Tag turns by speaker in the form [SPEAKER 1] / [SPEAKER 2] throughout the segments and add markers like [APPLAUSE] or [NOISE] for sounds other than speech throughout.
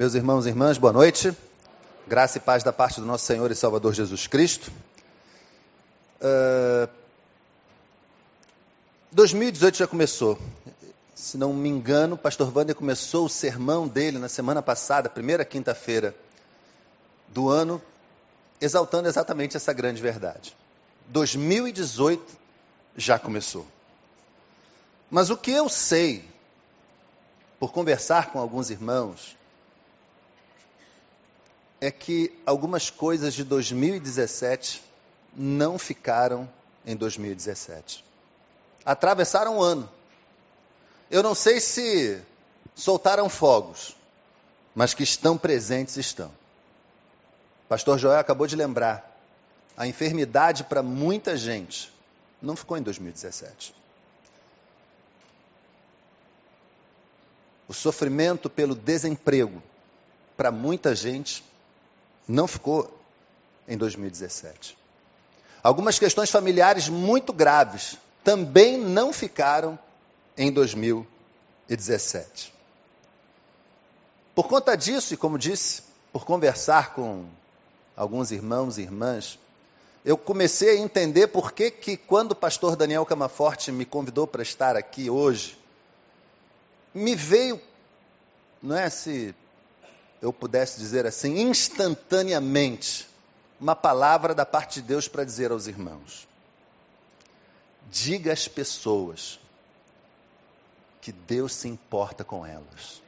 [SPEAKER 1] Meus irmãos e irmãs, boa noite. Graça e paz da parte do nosso Senhor e Salvador Jesus Cristo. Uh, 2018 já começou. Se não me engano, o pastor Wander começou o sermão dele na semana passada, primeira quinta-feira do ano, exaltando exatamente essa grande verdade. 2018 já começou. Mas o que eu sei, por conversar com alguns irmãos, é que algumas coisas de 2017 não ficaram em 2017. Atravessaram o ano. Eu não sei se soltaram fogos, mas que estão presentes estão. Pastor Joel acabou de lembrar. A enfermidade para muita gente não ficou em 2017. O sofrimento pelo desemprego para muita gente não ficou em 2017. Algumas questões familiares muito graves também não ficaram em 2017. Por conta disso, e como disse, por conversar com alguns irmãos e irmãs, eu comecei a entender por que, que quando o pastor Daniel Camaforte me convidou para estar aqui hoje, me veio, não é se eu pudesse dizer assim, instantaneamente, uma palavra da parte de Deus para dizer aos irmãos: diga às pessoas que Deus se importa com elas.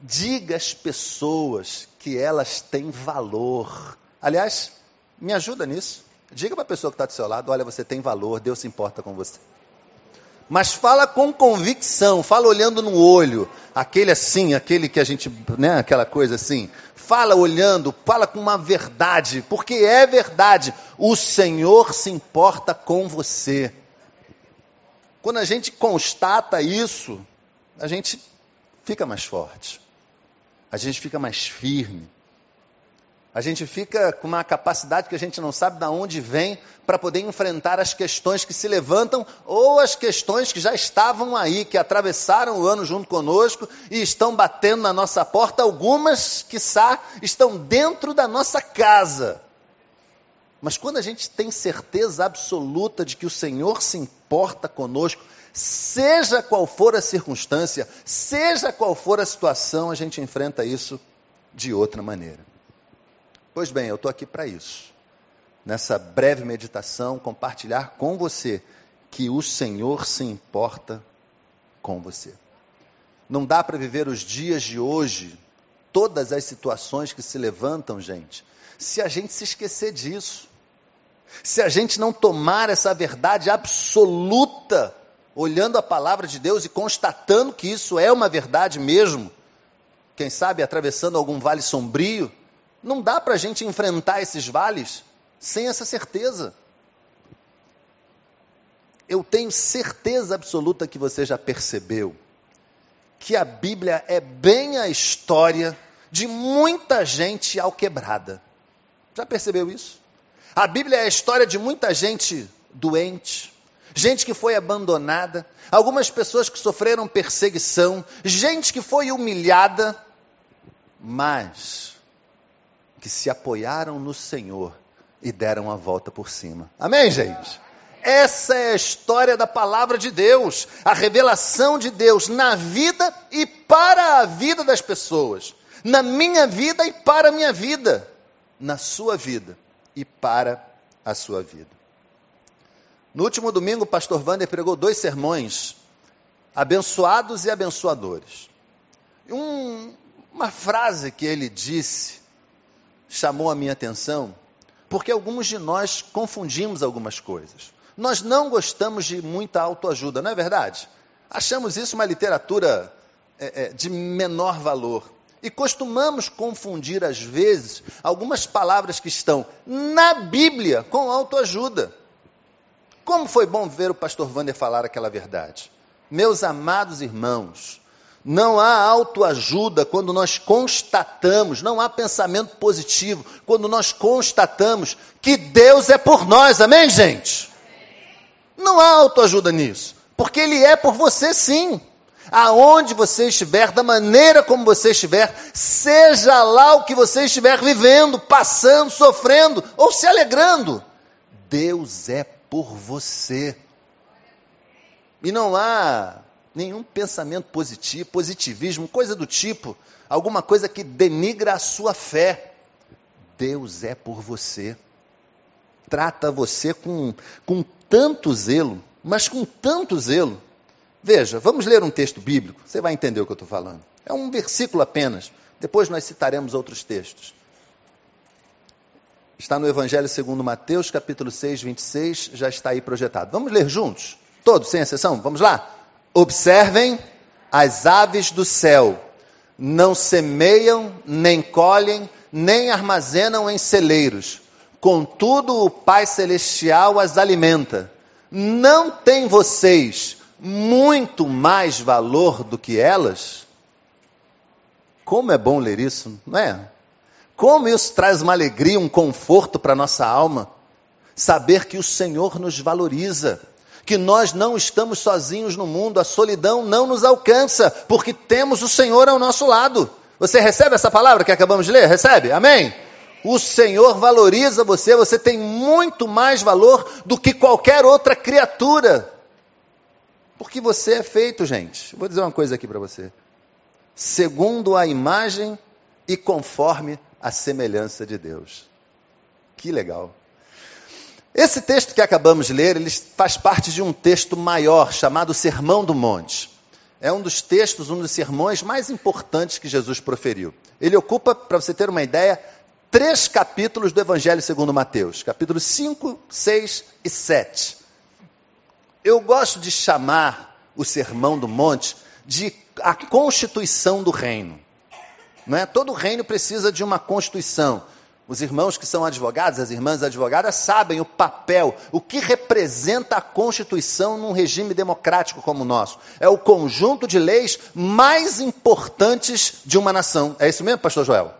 [SPEAKER 1] Diga às pessoas que elas têm valor. Aliás, me ajuda nisso. Diga para a pessoa que está do seu lado: olha, você tem valor, Deus se importa com você mas fala com convicção, fala olhando no olho, aquele assim, aquele que a gente, né, aquela coisa assim. Fala olhando, fala com uma verdade, porque é verdade. O Senhor se importa com você. Quando a gente constata isso, a gente fica mais forte. A gente fica mais firme. A gente fica com uma capacidade que a gente não sabe de onde vem para poder enfrentar as questões que se levantam ou as questões que já estavam aí, que atravessaram o ano junto conosco e estão batendo na nossa porta. Algumas, quiçá, estão dentro da nossa casa. Mas quando a gente tem certeza absoluta de que o Senhor se importa conosco, seja qual for a circunstância, seja qual for a situação, a gente enfrenta isso de outra maneira. Pois bem, eu estou aqui para isso. Nessa breve meditação, compartilhar com você que o Senhor se importa com você. Não dá para viver os dias de hoje, todas as situações que se levantam, gente, se a gente se esquecer disso. Se a gente não tomar essa verdade absoluta, olhando a palavra de Deus e constatando que isso é uma verdade mesmo, quem sabe atravessando algum vale sombrio, não dá para a gente enfrentar esses vales sem essa certeza. Eu tenho certeza absoluta que você já percebeu que a Bíblia é bem a história de muita gente alquebrada. Já percebeu isso? A Bíblia é a história de muita gente doente, gente que foi abandonada, algumas pessoas que sofreram perseguição, gente que foi humilhada, mas que se apoiaram no Senhor e deram a volta por cima. Amém, gente? Essa é a história da palavra de Deus, a revelação de Deus na vida e para a vida das pessoas, na minha vida e para a minha vida, na sua vida e para a sua vida. No último domingo, o pastor Wander pregou dois sermões, abençoados e abençoadores. Um, uma frase que ele disse chamou a minha atenção, porque alguns de nós confundimos algumas coisas. Nós não gostamos de muita autoajuda, não é verdade? Achamos isso uma literatura é, é, de menor valor. E costumamos confundir, às vezes, algumas palavras que estão na Bíblia com autoajuda. Como foi bom ver o pastor Wander falar aquela verdade. Meus amados irmãos, não há autoajuda quando nós constatamos, não há pensamento positivo quando nós constatamos que Deus é por nós, amém, gente? Não há autoajuda nisso, porque Ele é por você sim. aonde você estiver, da maneira como você estiver, seja lá o que você estiver vivendo, passando, sofrendo ou se alegrando. Deus é por você. E não há nenhum pensamento positivo, positivismo, coisa do tipo, alguma coisa que denigra a sua fé. Deus é por você. Trata você com, com tanto zelo, mas com tanto zelo. Veja, vamos ler um texto bíblico, você vai entender o que eu estou falando. É um versículo apenas, depois nós citaremos outros textos. Está no Evangelho segundo Mateus, capítulo 6, 26, já está aí projetado. Vamos ler juntos? Todos, sem exceção? Vamos lá? Observem as aves do céu, não semeiam, nem colhem, nem armazenam em celeiros. Contudo, o Pai Celestial as alimenta. Não tem vocês muito mais valor do que elas? Como é bom ler isso, não é? Como isso traz uma alegria, um conforto para nossa alma. Saber que o Senhor nos valoriza que nós não estamos sozinhos no mundo, a solidão não nos alcança, porque temos o Senhor ao nosso lado. Você recebe essa palavra que acabamos de ler? Recebe? Amém? O Senhor valoriza você, você tem muito mais valor do que qualquer outra criatura. Porque você é feito, gente. Vou dizer uma coisa aqui para você. Segundo a imagem e conforme a semelhança de Deus. Que legal. Esse texto que acabamos de ler, ele faz parte de um texto maior chamado Sermão do Monte. É um dos textos, um dos sermões mais importantes que Jesus proferiu. Ele ocupa, para você ter uma ideia, três capítulos do Evangelho segundo Mateus, capítulos 5, 6 e 7. Eu gosto de chamar o Sermão do Monte de a constituição do reino. Não é? Todo reino precisa de uma constituição. Os irmãos que são advogados, as irmãs advogadas, sabem o papel, o que representa a Constituição num regime democrático como o nosso. É o conjunto de leis mais importantes de uma nação. É isso mesmo, pastor Joel?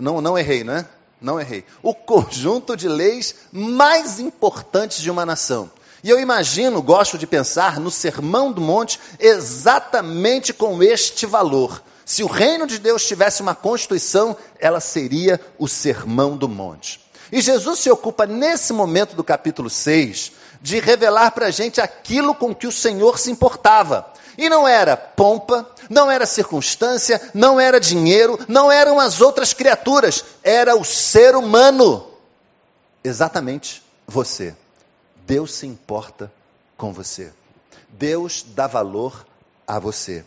[SPEAKER 1] Não, não errei, não é? Não errei. O conjunto de leis mais importantes de uma nação. E eu imagino, gosto de pensar no Sermão do Monte exatamente com este valor. Se o reino de Deus tivesse uma constituição, ela seria o Sermão do Monte. E Jesus se ocupa, nesse momento do capítulo 6, de revelar para a gente aquilo com que o Senhor se importava. E não era pompa, não era circunstância, não era dinheiro, não eram as outras criaturas, era o ser humano. Exatamente você. Deus se importa com você. Deus dá valor a você.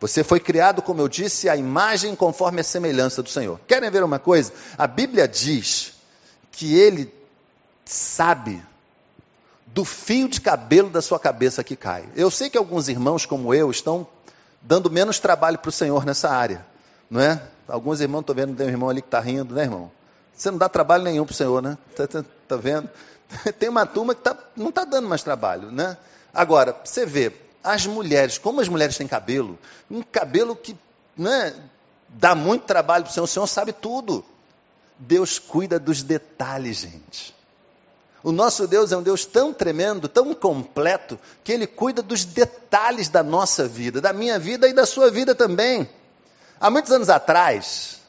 [SPEAKER 1] Você foi criado, como eu disse, à imagem conforme a semelhança do Senhor. Querem ver uma coisa? A Bíblia diz que ele sabe do fio de cabelo da sua cabeça que cai. Eu sei que alguns irmãos como eu estão dando menos trabalho para o Senhor nessa área, não é? Alguns irmãos, estou vendo, tem um irmão ali que está rindo, né, irmão? Você não dá trabalho nenhum para o Senhor, né? Está tá, tá vendo? [LAUGHS] Tem uma turma que tá, não está dando mais trabalho, né? Agora, você vê, as mulheres, como as mulheres têm cabelo, um cabelo que né, dá muito trabalho para o Senhor, o Senhor sabe tudo. Deus cuida dos detalhes, gente. O nosso Deus é um Deus tão tremendo, tão completo, que Ele cuida dos detalhes da nossa vida, da minha vida e da sua vida também. Há muitos anos atrás,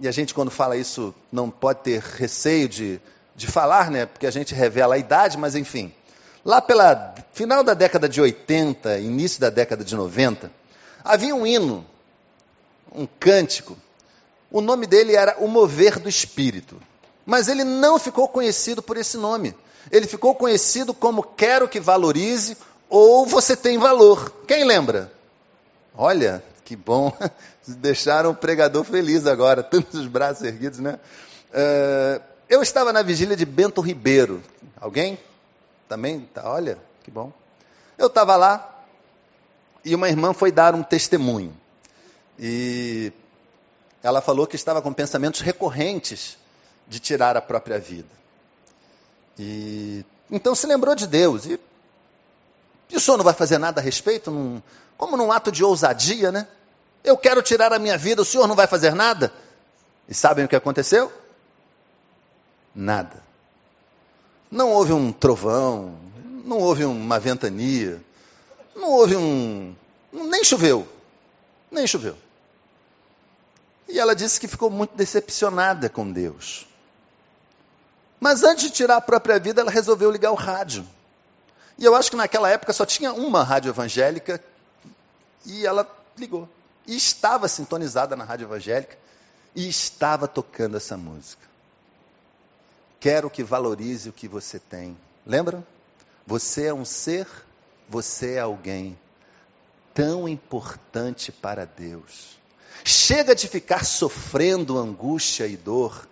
[SPEAKER 1] e a gente quando fala isso não pode ter receio de, de falar, né? Porque a gente revela a idade, mas enfim. Lá pela final da década de 80, início da década de 90, havia um hino, um cântico. O nome dele era O Mover do Espírito. Mas ele não ficou conhecido por esse nome. Ele ficou conhecido como Quero que Valorize ou Você Tem Valor. Quem lembra? Olha, que bom. [LAUGHS] Deixaram o pregador feliz agora, [LAUGHS] tantos braços erguidos, né? Uh, eu estava na vigília de Bento Ribeiro. Alguém? Também, tá, olha, que bom. Eu estava lá e uma irmã foi dar um testemunho. E ela falou que estava com pensamentos recorrentes de tirar a própria vida. E então se lembrou de Deus. E, o senhor não vai fazer nada a respeito? Num, como num ato de ousadia, né? Eu quero tirar a minha vida, o senhor não vai fazer nada? E sabem o que aconteceu? Nada. Não houve um trovão, não houve uma ventania, não houve um. Nem choveu. Nem choveu. E ela disse que ficou muito decepcionada com Deus. Mas antes de tirar a própria vida, ela resolveu ligar o rádio. E eu acho que naquela época só tinha uma rádio evangélica e ela ligou. E estava sintonizada na rádio evangélica e estava tocando essa música. Quero que valorize o que você tem. Lembra? Você é um ser, você é alguém tão importante para Deus. Chega de ficar sofrendo angústia e dor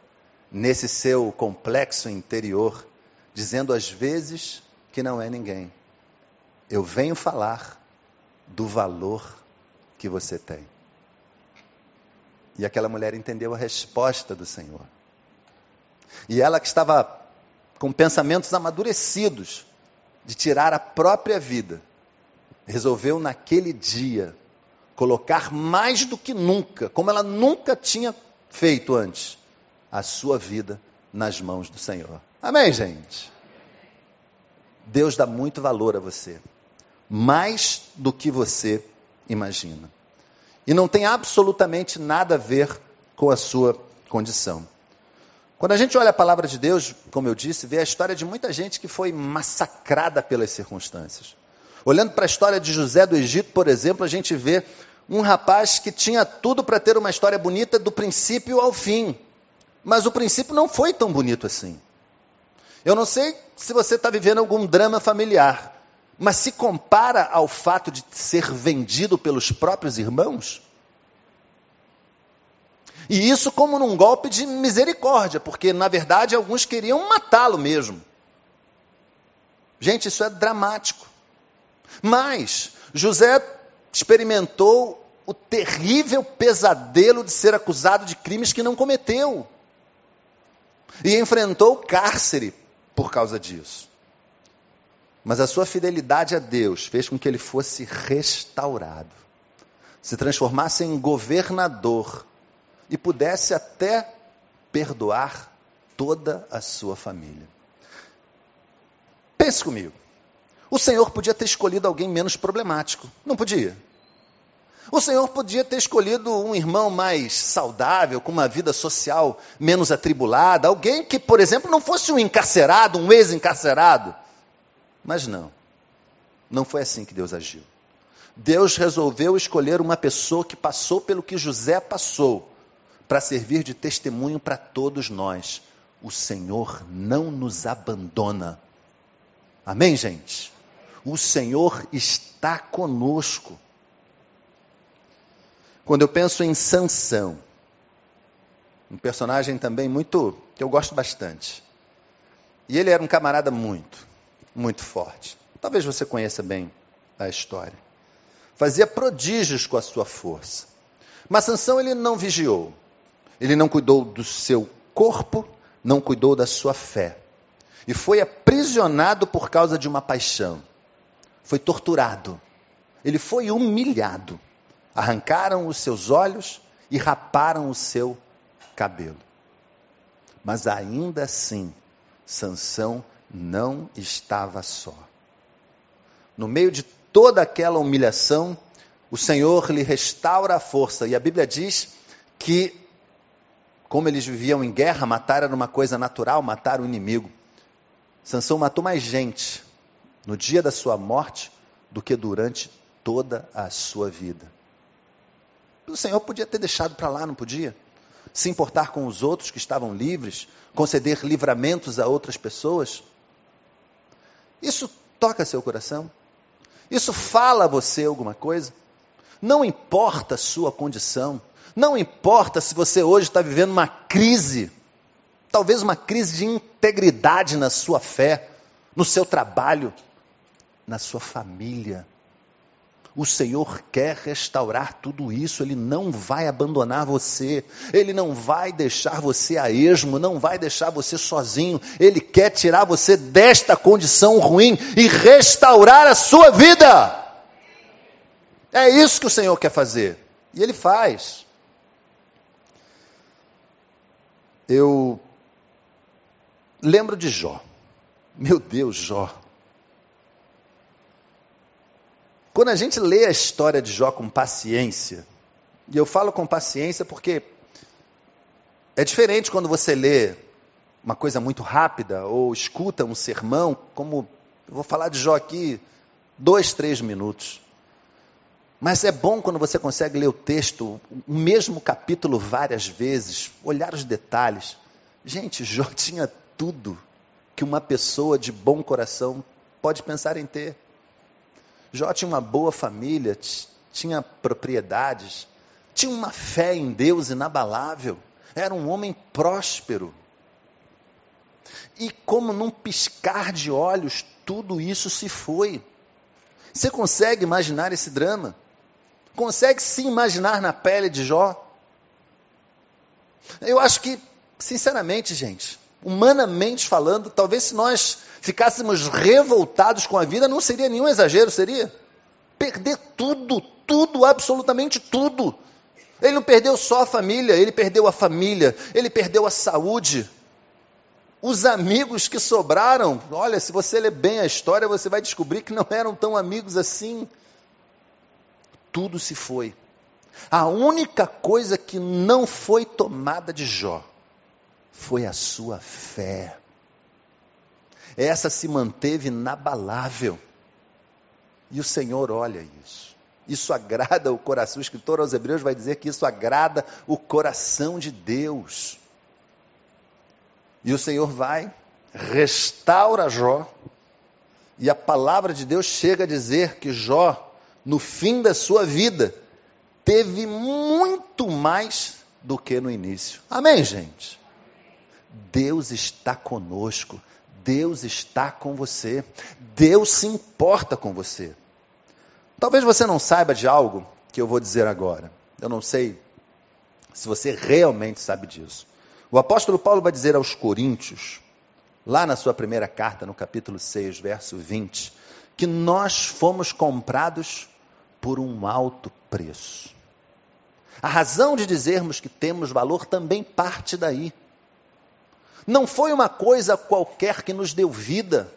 [SPEAKER 1] nesse seu complexo interior, dizendo às vezes que não é ninguém. Eu venho falar do valor que você tem. E aquela mulher entendeu a resposta do Senhor. E ela que estava com pensamentos amadurecidos de tirar a própria vida, resolveu naquele dia colocar mais do que nunca, como ela nunca tinha feito antes, a sua vida nas mãos do Senhor. Amém, gente? Deus dá muito valor a você, mais do que você imagina. E não tem absolutamente nada a ver com a sua condição. Quando a gente olha a palavra de Deus, como eu disse, vê a história de muita gente que foi massacrada pelas circunstâncias. Olhando para a história de José do Egito, por exemplo, a gente vê um rapaz que tinha tudo para ter uma história bonita do princípio ao fim. Mas o princípio não foi tão bonito assim. Eu não sei se você está vivendo algum drama familiar, mas se compara ao fato de ser vendido pelos próprios irmãos? E isso como num golpe de misericórdia, porque na verdade alguns queriam matá-lo mesmo. Gente, isso é dramático. Mas José experimentou o terrível pesadelo de ser acusado de crimes que não cometeu. E enfrentou cárcere por causa disso. Mas a sua fidelidade a Deus fez com que ele fosse restaurado, se transformasse em governador e pudesse até perdoar toda a sua família. Pense comigo. O Senhor podia ter escolhido alguém menos problemático, não podia? O Senhor podia ter escolhido um irmão mais saudável, com uma vida social menos atribulada, alguém que, por exemplo, não fosse um encarcerado, um ex-encarcerado. Mas não. Não foi assim que Deus agiu. Deus resolveu escolher uma pessoa que passou pelo que José passou, para servir de testemunho para todos nós. O Senhor não nos abandona. Amém, gente? O Senhor está conosco. Quando eu penso em Sansão, um personagem também muito que eu gosto bastante. E ele era um camarada muito, muito forte. Talvez você conheça bem a história. Fazia prodígios com a sua força. Mas Sansão ele não vigiou. Ele não cuidou do seu corpo, não cuidou da sua fé. E foi aprisionado por causa de uma paixão. Foi torturado. Ele foi humilhado. Arrancaram os seus olhos e raparam o seu cabelo. Mas ainda assim, Sansão não estava só. No meio de toda aquela humilhação, o Senhor lhe restaura a força. E a Bíblia diz que, como eles viviam em guerra, matar era uma coisa natural, matar o inimigo. Sansão matou mais gente no dia da sua morte do que durante toda a sua vida. O Senhor podia ter deixado para lá, não podia? Se importar com os outros que estavam livres, conceder livramentos a outras pessoas. Isso toca seu coração? Isso fala a você alguma coisa? Não importa a sua condição, não importa se você hoje está vivendo uma crise, talvez uma crise de integridade na sua fé, no seu trabalho, na sua família. O Senhor quer restaurar tudo isso, Ele não vai abandonar você, Ele não vai deixar você a esmo, não vai deixar você sozinho, Ele quer tirar você desta condição ruim e restaurar a sua vida. É isso que o Senhor quer fazer, e Ele faz. Eu lembro de Jó, meu Deus, Jó. quando a gente lê a história de Jó com paciência, e eu falo com paciência porque é diferente quando você lê uma coisa muito rápida ou escuta um sermão, como eu vou falar de Jó aqui dois, três minutos. Mas é bom quando você consegue ler o texto, o mesmo capítulo várias vezes, olhar os detalhes. Gente, Jó [LAUGHS] tinha tudo que uma pessoa de bom coração pode pensar em ter. Jó tinha uma boa família, tinha propriedades, tinha uma fé em Deus inabalável, era um homem próspero. E como num piscar de olhos, tudo isso se foi. Você consegue imaginar esse drama? Consegue se imaginar na pele de Jó? Eu acho que, sinceramente, gente, humanamente falando, talvez se nós ficássemos revoltados com a vida, não seria nenhum exagero, seria? Perder tudo, tudo, absolutamente tudo. Ele não perdeu só a família, ele perdeu a família, ele perdeu a saúde. Os amigos que sobraram, olha, se você ler bem a história, você vai descobrir que não eram tão amigos assim tudo se foi. A única coisa que não foi tomada de Jó foi a sua fé. Essa se manteve inabalável. E o Senhor olha isso. Isso agrada o coração. O escritor aos Hebreus vai dizer que isso agrada o coração de Deus. E o Senhor vai, restaura Jó. E a palavra de Deus chega a dizer que Jó no fim da sua vida, teve muito mais do que no início. Amém, gente? Deus está conosco. Deus está com você. Deus se importa com você. Talvez você não saiba de algo que eu vou dizer agora. Eu não sei se você realmente sabe disso. O apóstolo Paulo vai dizer aos Coríntios, lá na sua primeira carta, no capítulo 6, verso 20, que nós fomos comprados por um alto preço. A razão de dizermos que temos valor também parte daí. Não foi uma coisa qualquer que nos deu vida,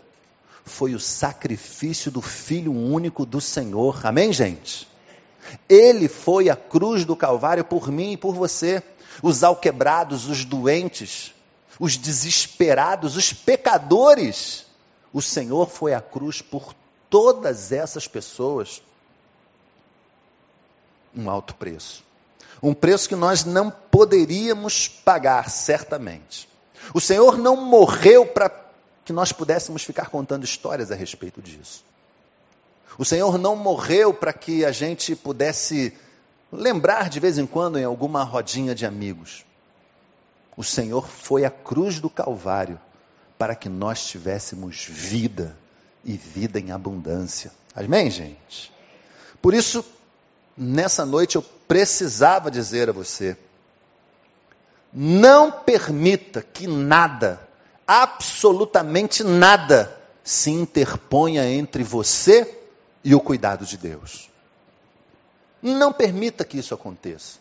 [SPEAKER 1] foi o sacrifício do Filho único do Senhor. Amém, gente? Ele foi a cruz do Calvário por mim e por você. Os alquebrados, os doentes, os desesperados, os pecadores. O Senhor foi a cruz por todas essas pessoas um alto preço. Um preço que nós não poderíamos pagar, certamente. O Senhor não morreu para que nós pudéssemos ficar contando histórias a respeito disso. O Senhor não morreu para que a gente pudesse lembrar de vez em quando em alguma rodinha de amigos. O Senhor foi à cruz do Calvário para que nós tivéssemos vida e vida em abundância. Amém, gente? Por isso, nessa noite eu precisava dizer a você: não permita que nada, absolutamente nada, se interponha entre você e o cuidado de Deus. Não permita que isso aconteça.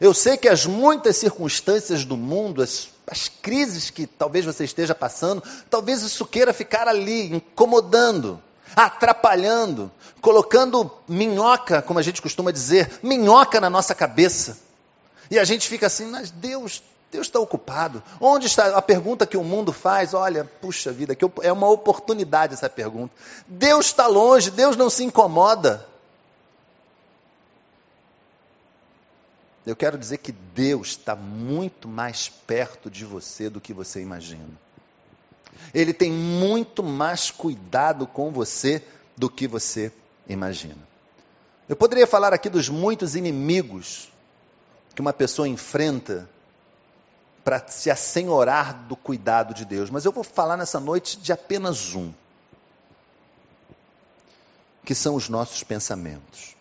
[SPEAKER 1] Eu sei que as muitas circunstâncias do mundo, as, as crises que talvez você esteja passando, talvez isso queira ficar ali, incomodando atrapalhando, colocando minhoca, como a gente costuma dizer, minhoca na nossa cabeça. E a gente fica assim, mas Deus, Deus está ocupado. Onde está a pergunta que o mundo faz? Olha, puxa vida, que é uma oportunidade essa pergunta. Deus está longe, Deus não se incomoda. Eu quero dizer que Deus está muito mais perto de você do que você imagina. Ele tem muito mais cuidado com você do que você imagina. Eu poderia falar aqui dos muitos inimigos que uma pessoa enfrenta para se assenhorar do cuidado de Deus, mas eu vou falar nessa noite de apenas um, que são os nossos pensamentos.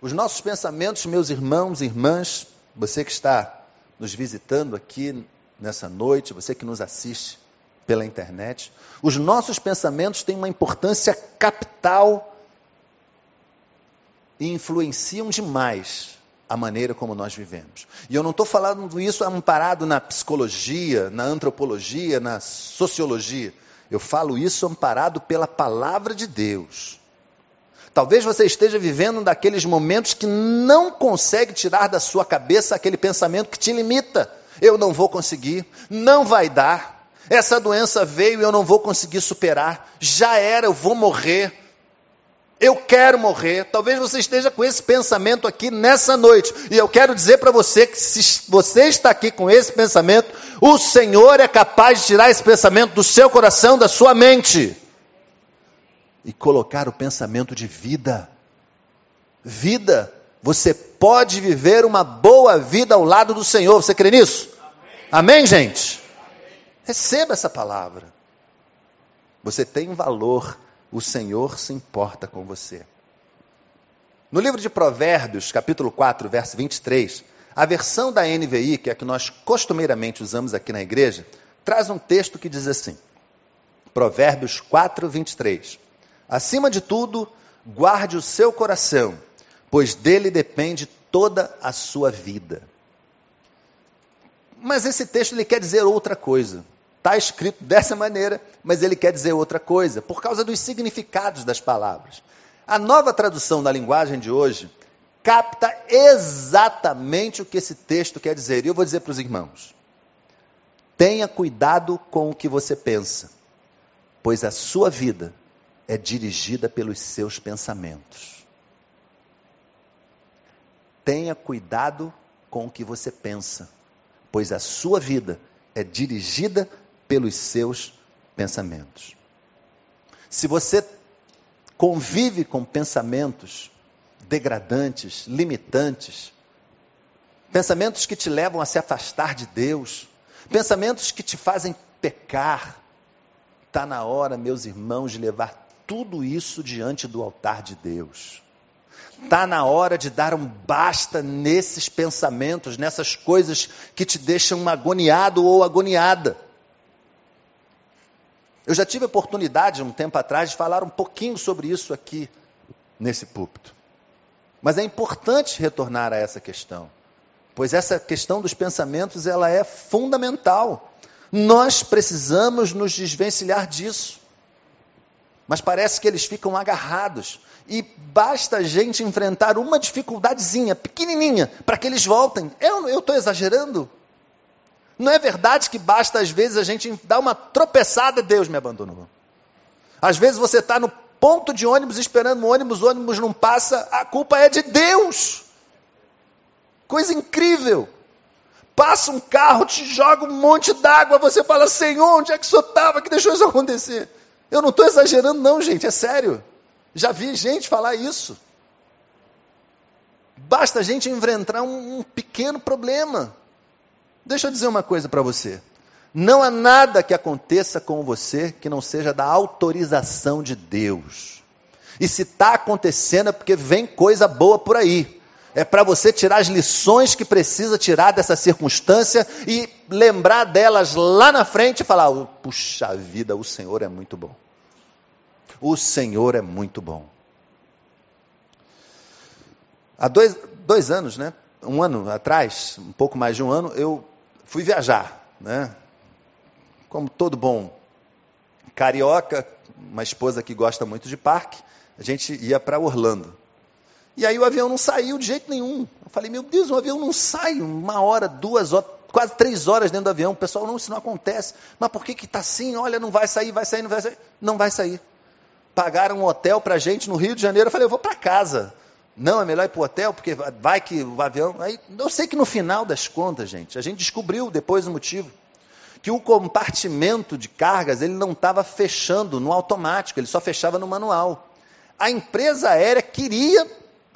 [SPEAKER 1] Os nossos pensamentos, meus irmãos e irmãs, você que está nos visitando aqui nessa noite, você que nos assiste pela internet, os nossos pensamentos têm uma importância capital e influenciam demais a maneira como nós vivemos. E eu não estou falando isso amparado na psicologia, na antropologia, na sociologia. Eu falo isso amparado pela palavra de Deus. Talvez você esteja vivendo um daqueles momentos que não consegue tirar da sua cabeça aquele pensamento que te limita. Eu não vou conseguir, não vai dar. Essa doença veio e eu não vou conseguir superar. Já era, eu vou morrer. Eu quero morrer. Talvez você esteja com esse pensamento aqui nessa noite. E eu quero dizer para você que se você está aqui com esse pensamento, o Senhor é capaz de tirar esse pensamento do seu coração, da sua mente e colocar o pensamento de vida. Vida, você pode viver uma boa vida ao lado do Senhor. Você crê nisso? Amém, Amém gente? Amém. Receba essa palavra. Você tem valor, o Senhor se importa com você. No livro de Provérbios, capítulo 4, verso 23, a versão da NVI, que é a que nós costumeiramente usamos aqui na igreja, traz um texto que diz assim: Provérbios 4, 23. Acima de tudo, guarde o seu coração, pois dele depende toda a sua vida. Mas esse texto ele quer dizer outra coisa. Está escrito dessa maneira, mas ele quer dizer outra coisa, por causa dos significados das palavras. A nova tradução da linguagem de hoje capta exatamente o que esse texto quer dizer. E eu vou dizer para os irmãos: tenha cuidado com o que você pensa, pois a sua vida é dirigida pelos seus pensamentos. Tenha cuidado com o que você pensa, pois a sua vida é dirigida pelos seus pensamentos. Se você convive com pensamentos degradantes, limitantes, pensamentos que te levam a se afastar de Deus, pensamentos que te fazem pecar, está na hora, meus irmãos, de levar tudo isso diante do altar de Deus. Está na hora de dar um basta nesses pensamentos, nessas coisas que te deixam agoniado ou agoniada. Eu já tive a oportunidade, um tempo atrás, de falar um pouquinho sobre isso aqui, nesse púlpito. Mas é importante retornar a essa questão, pois essa questão dos pensamentos ela é fundamental. Nós precisamos nos desvencilhar disso mas parece que eles ficam agarrados. E basta a gente enfrentar uma dificuldadezinha, pequenininha, para que eles voltem. Eu estou exagerando? Não é verdade que basta, às vezes, a gente dar uma tropeçada, Deus me abandonou. Às vezes você está no ponto de ônibus esperando o ônibus, o ônibus não passa, a culpa é de Deus. Coisa incrível. Passa um carro, te joga um monte d'água, você fala, Senhor, onde é que o senhor estava que deixou isso acontecer? Eu não estou exagerando, não, gente, é sério. Já vi gente falar isso. Basta a gente enfrentar um, um pequeno problema. Deixa eu dizer uma coisa para você. Não há nada que aconteça com você que não seja da autorização de Deus. E se está acontecendo é porque vem coisa boa por aí é para você tirar as lições que precisa tirar dessa circunstância e lembrar delas lá na frente e falar: puxa vida, o Senhor é muito bom. O Senhor é muito bom. Há dois, dois anos, né? Um ano atrás, um pouco mais de um ano, eu fui viajar, né? Como todo bom carioca, uma esposa que gosta muito de parque, a gente ia para Orlando. E aí o avião não saiu de jeito nenhum. Eu falei, meu Deus, o avião não sai uma hora, duas horas, quase três horas dentro do avião. O pessoal, não, isso não acontece. Mas por que está assim? Olha, não vai sair, vai sair, não vai sair. Não vai sair. Pagaram um hotel para gente no Rio de Janeiro. Eu falei, eu vou para casa. Não, é melhor ir para o hotel, porque vai que o avião. Aí, eu sei que no final das contas, gente, a gente descobriu depois o motivo. Que o compartimento de cargas ele não estava fechando no automático, ele só fechava no manual. A empresa aérea queria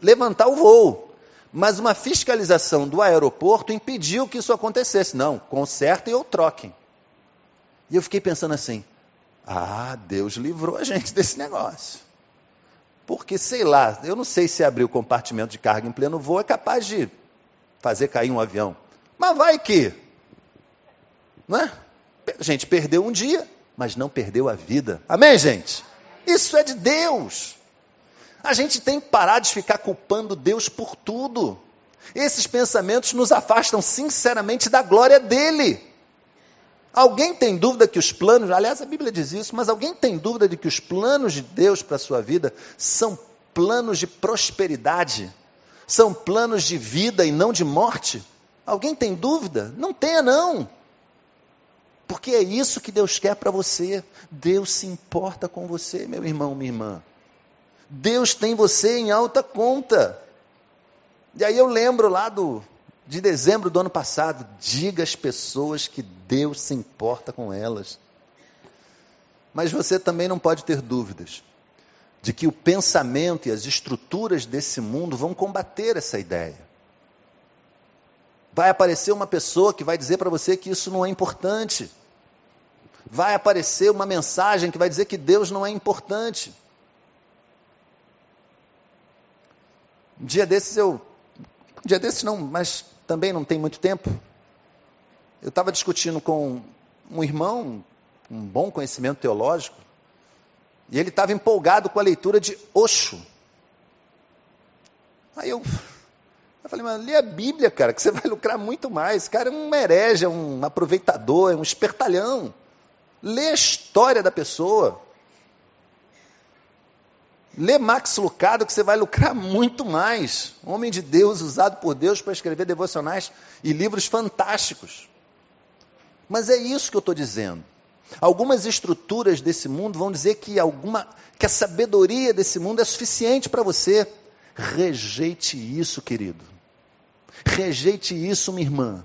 [SPEAKER 1] levantar o voo. Mas uma fiscalização do aeroporto impediu que isso acontecesse. Não, consertem ou troquem. E eu fiquei pensando assim: ah, Deus livrou a gente desse negócio. Porque, sei lá, eu não sei se abrir o compartimento de carga em pleno voo é capaz de fazer cair um avião. Mas vai que. Não é? A gente perdeu um dia, mas não perdeu a vida. Amém, gente? Isso é de Deus. A gente tem que parar de ficar culpando Deus por tudo. Esses pensamentos nos afastam sinceramente da glória dele. Alguém tem dúvida que os planos, aliás, a Bíblia diz isso, mas alguém tem dúvida de que os planos de Deus para a sua vida são planos de prosperidade, são planos de vida e não de morte. Alguém tem dúvida? Não tenha, não. Porque é isso que Deus quer para você. Deus se importa com você, meu irmão, minha irmã. Deus tem você em alta conta. E aí eu lembro lá do de dezembro do ano passado, diga às pessoas que Deus se importa com elas. Mas você também não pode ter dúvidas de que o pensamento e as estruturas desse mundo vão combater essa ideia. Vai aparecer uma pessoa que vai dizer para você que isso não é importante. Vai aparecer uma mensagem que vai dizer que Deus não é importante. Um dia desses eu. Um dia desses não, mas também não tem muito tempo. Eu estava discutindo com um irmão, um bom conhecimento teológico, e ele estava empolgado com a leitura de Osho. Aí eu, eu falei, mas lê a Bíblia, cara, que você [LAUGHS] vai lucrar muito mais. Cara é um herege, é um aproveitador, é um espertalhão. Lê a história da pessoa. Lê Max Lucado que você vai lucrar [LAUGHS] muito mais. Homem de Deus, usado por Deus para escrever devocionais e livros fantásticos. Mas é isso que eu estou dizendo. Algumas estruturas desse mundo vão dizer que alguma que a sabedoria desse mundo é suficiente para você. Rejeite isso, querido. Rejeite isso, minha irmã.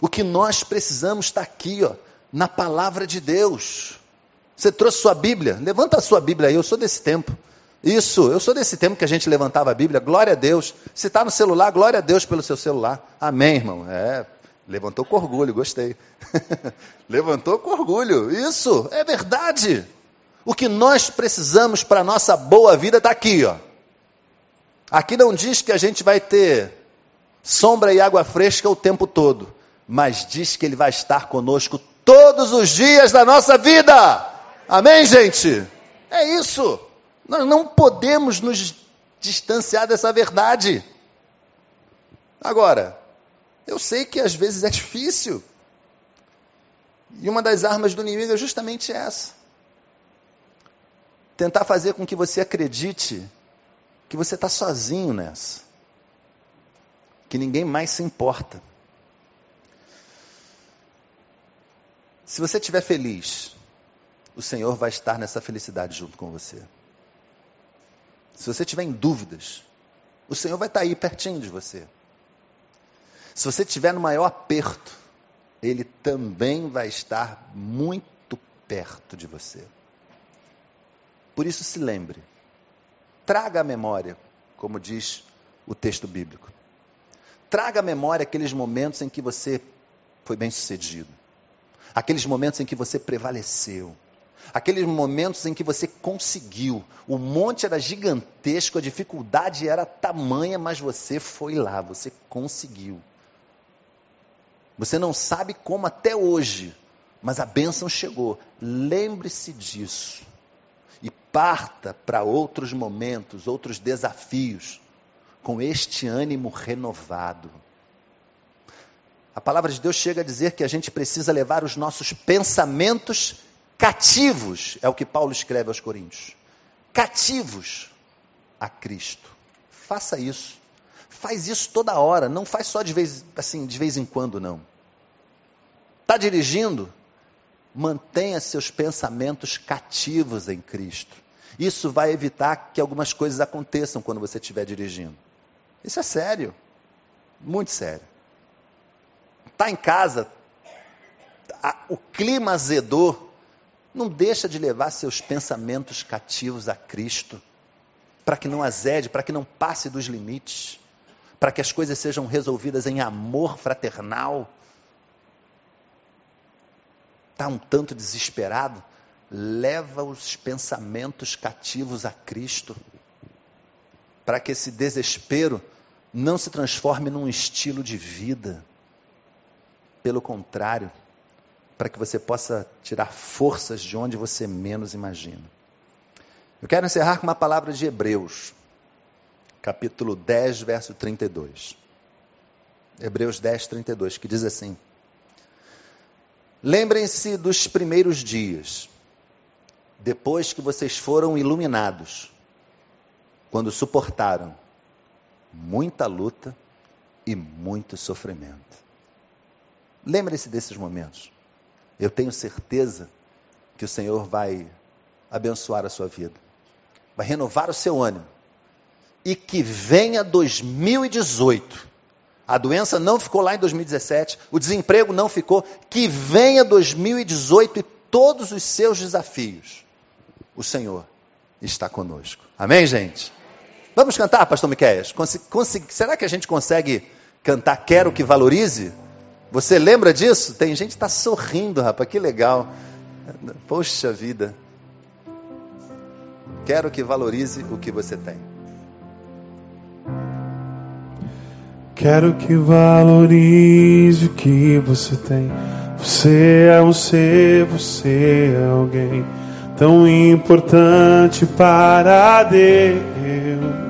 [SPEAKER 1] O que nós precisamos está aqui, ó, na palavra de Deus. Você trouxe sua Bíblia? Levanta a sua Bíblia aí, eu sou desse tempo. Isso, eu sou desse tempo que a gente levantava a Bíblia. Glória a Deus. Se está no celular, glória a Deus pelo seu celular. Amém, irmão. É, levantou com orgulho, gostei. [LAUGHS] levantou com orgulho. Isso, é verdade. O que nós precisamos para a nossa boa vida está aqui, ó. Aqui não diz que a gente vai ter sombra e água fresca o tempo todo, mas diz que Ele vai estar conosco todos os dias da nossa vida. Amém, gente? É isso. Nós não podemos nos distanciar dessa verdade. Agora, eu sei que às vezes é difícil. E uma das armas do inimigo é justamente essa. Tentar fazer com que você acredite que você está sozinho nessa. Que ninguém mais se importa. Se você estiver feliz, o Senhor vai estar nessa felicidade junto com você. Se você tiver em dúvidas, o Senhor vai estar aí pertinho de você. Se você estiver no maior aperto, Ele também vai estar muito perto de você. Por isso, se lembre, traga à memória, como diz o texto bíblico. Traga à memória aqueles momentos em que você foi bem sucedido, aqueles momentos em que você prevaleceu, aqueles momentos em que você conseguiu. O monte era gigantesco, a dificuldade era tamanha, mas você foi lá, você conseguiu. Você não sabe como até hoje, mas a bênção chegou. Lembre-se disso e parta para outros momentos, outros desafios, com este ânimo renovado. A palavra de Deus chega a dizer que a gente precisa levar os nossos pensamentos cativos, é o que Paulo escreve aos Coríntios. Cativos a Cristo. Faça isso. Faz isso toda hora, não faz só de vez assim, de vez em quando não. Está dirigindo? Mantenha seus pensamentos cativos em Cristo. Isso vai evitar que algumas coisas aconteçam quando você estiver dirigindo. Isso é sério. Muito sério. Está em casa, o clima azedou, não deixa de levar seus pensamentos cativos a Cristo, para que não azede, para que não passe dos limites, para que as coisas sejam resolvidas em amor fraternal. Está um tanto desesperado? Leva os pensamentos cativos a Cristo, para que esse desespero não se transforme num estilo de vida. Pelo contrário, para que você possa tirar forças de onde você menos imagina. Eu quero encerrar com uma palavra de Hebreus, capítulo 10, verso 32. Hebreus 10, 32, que diz assim: Lembrem-se dos primeiros dias, depois que vocês foram iluminados. quando suportaram muita luta e muito sofrimento. Lembre-se desses momentos. Eu tenho certeza que o Senhor vai abençoar a sua vida, vai renovar o seu ânimo. E que venha 2018. A doença não ficou lá em 2017, o desemprego não ficou. Que venha 2018 e todos os seus desafios. O Senhor está conosco. Amém, gente? Vamos cantar, Pastor Miqueias? será que a gente consegue cantar Quero que Valorize? Você lembra disso? Tem gente que está sorrindo, rapaz, que legal. Poxa vida. Quero que valorize o que você tem.
[SPEAKER 2] Quero que valorize o que você tem. Você é um ser, você é alguém tão importante para Deus.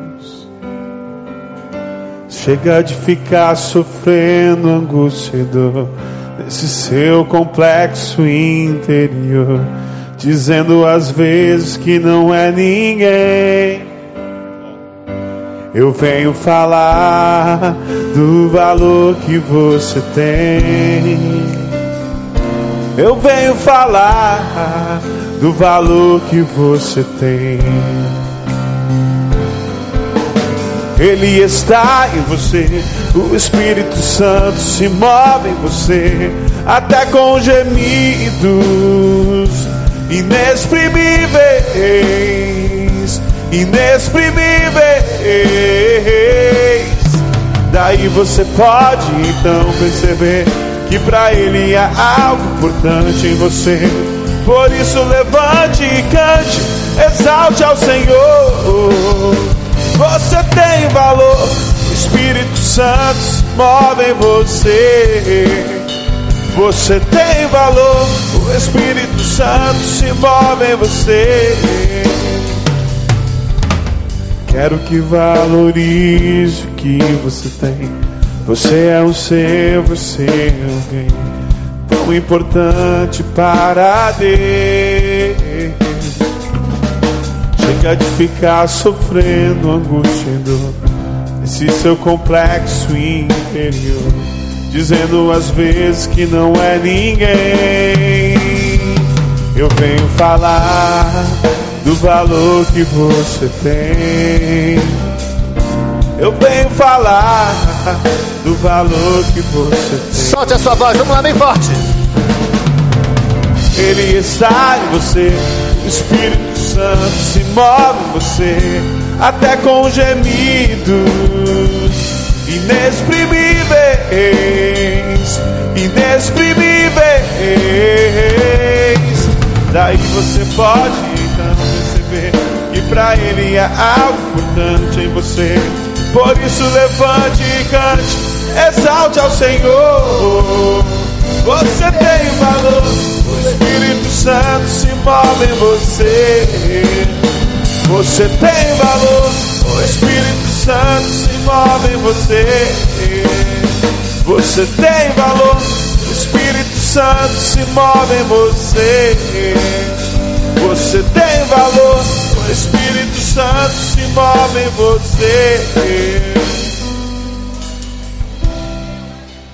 [SPEAKER 2] Chega de ficar sofrendo angústia nesse seu complexo interior, dizendo às vezes que não é ninguém. Eu venho falar do valor que você tem. Eu venho falar do valor que você tem. Ele está em você, o Espírito Santo se move em você, até com gemidos inexprimíveis, inexprimíveis. Daí você pode então perceber que para Ele há algo importante em você. Por isso levante e cante, exalte ao Senhor. Você tem valor, o Espírito Santo se move em você. Você tem valor, o Espírito Santo se move em você. Quero que valorize o que você tem. Você é um ser, você é alguém tão importante para Deus. Chega de ficar sofrendo angústia dor Esse seu complexo interior Dizendo às vezes que não é ninguém. Eu venho falar do valor que você tem. Eu venho falar do valor que você tem.
[SPEAKER 1] Solte a sua voz, vamos lá bem forte.
[SPEAKER 2] Ele está em você Espírito Santo se move em você, até com gemidos inexprimíveis, inexprimíveis. Daí você pode então perceber que para Ele há algo importante em você. Por isso levante e cante, exalte ao Senhor. Você tem valor. Espírito Santo se move em você. Você tem valor. O Espírito Santo se move em você. Você tem valor. O Espírito Santo se move em você. Você tem valor. O Espírito Santo se move em você.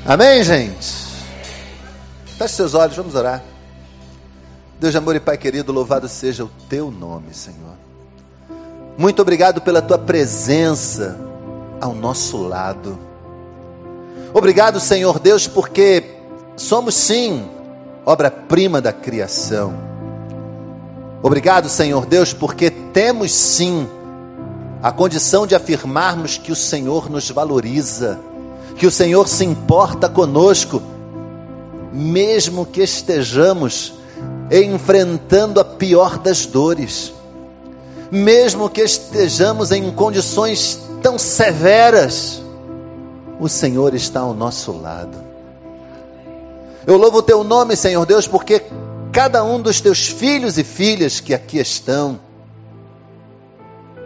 [SPEAKER 1] Amém, gente? Feche seus olhos, vamos orar. Deus de amor e Pai querido, louvado seja o teu nome, Senhor. Muito obrigado pela tua presença ao nosso lado. Obrigado, Senhor Deus, porque somos sim obra-prima da criação. Obrigado, Senhor Deus, porque temos sim a condição de afirmarmos que o Senhor nos valoriza, que o Senhor se importa conosco, mesmo que estejamos enfrentando a pior das dores, mesmo que estejamos em condições tão severas, o Senhor está ao nosso lado. Eu louvo o teu nome, Senhor Deus, porque cada um dos teus filhos e filhas que aqui estão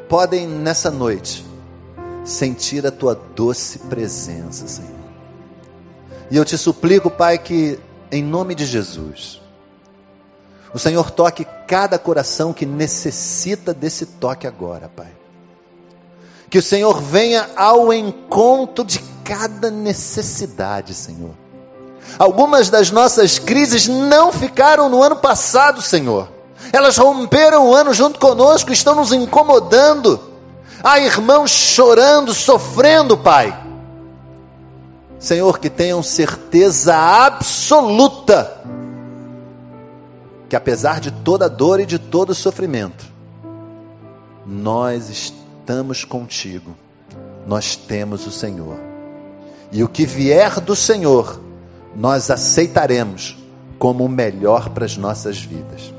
[SPEAKER 1] podem nessa noite sentir a tua doce presença, Senhor. E eu te suplico, Pai, que em nome de Jesus, o Senhor toque cada coração que necessita desse toque agora, Pai. Que o Senhor venha ao encontro de cada necessidade, Senhor. Algumas das nossas crises não ficaram no ano passado, Senhor. Elas romperam o ano junto conosco, estão nos incomodando. Há irmãos chorando, sofrendo, Pai. Senhor, que tenham certeza absoluta que apesar de toda dor e de todo sofrimento, nós estamos contigo, nós temos o Senhor. E o que vier do Senhor, nós aceitaremos como o melhor para as nossas vidas.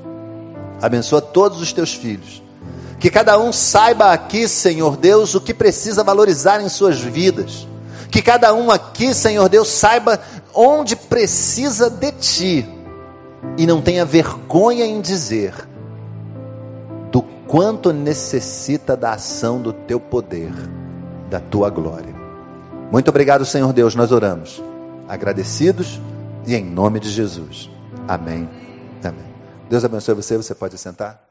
[SPEAKER 1] Abençoa todos os teus filhos. Que cada um saiba aqui, Senhor Deus, o que precisa valorizar em suas vidas. Que cada um aqui, Senhor Deus, saiba onde precisa de Ti. E não tenha vergonha em dizer do quanto necessita da ação do Teu poder, da Tua glória. Muito obrigado, Senhor Deus, nós oramos. Agradecidos e em nome de Jesus. Amém. Amém. Deus abençoe você, você pode sentar.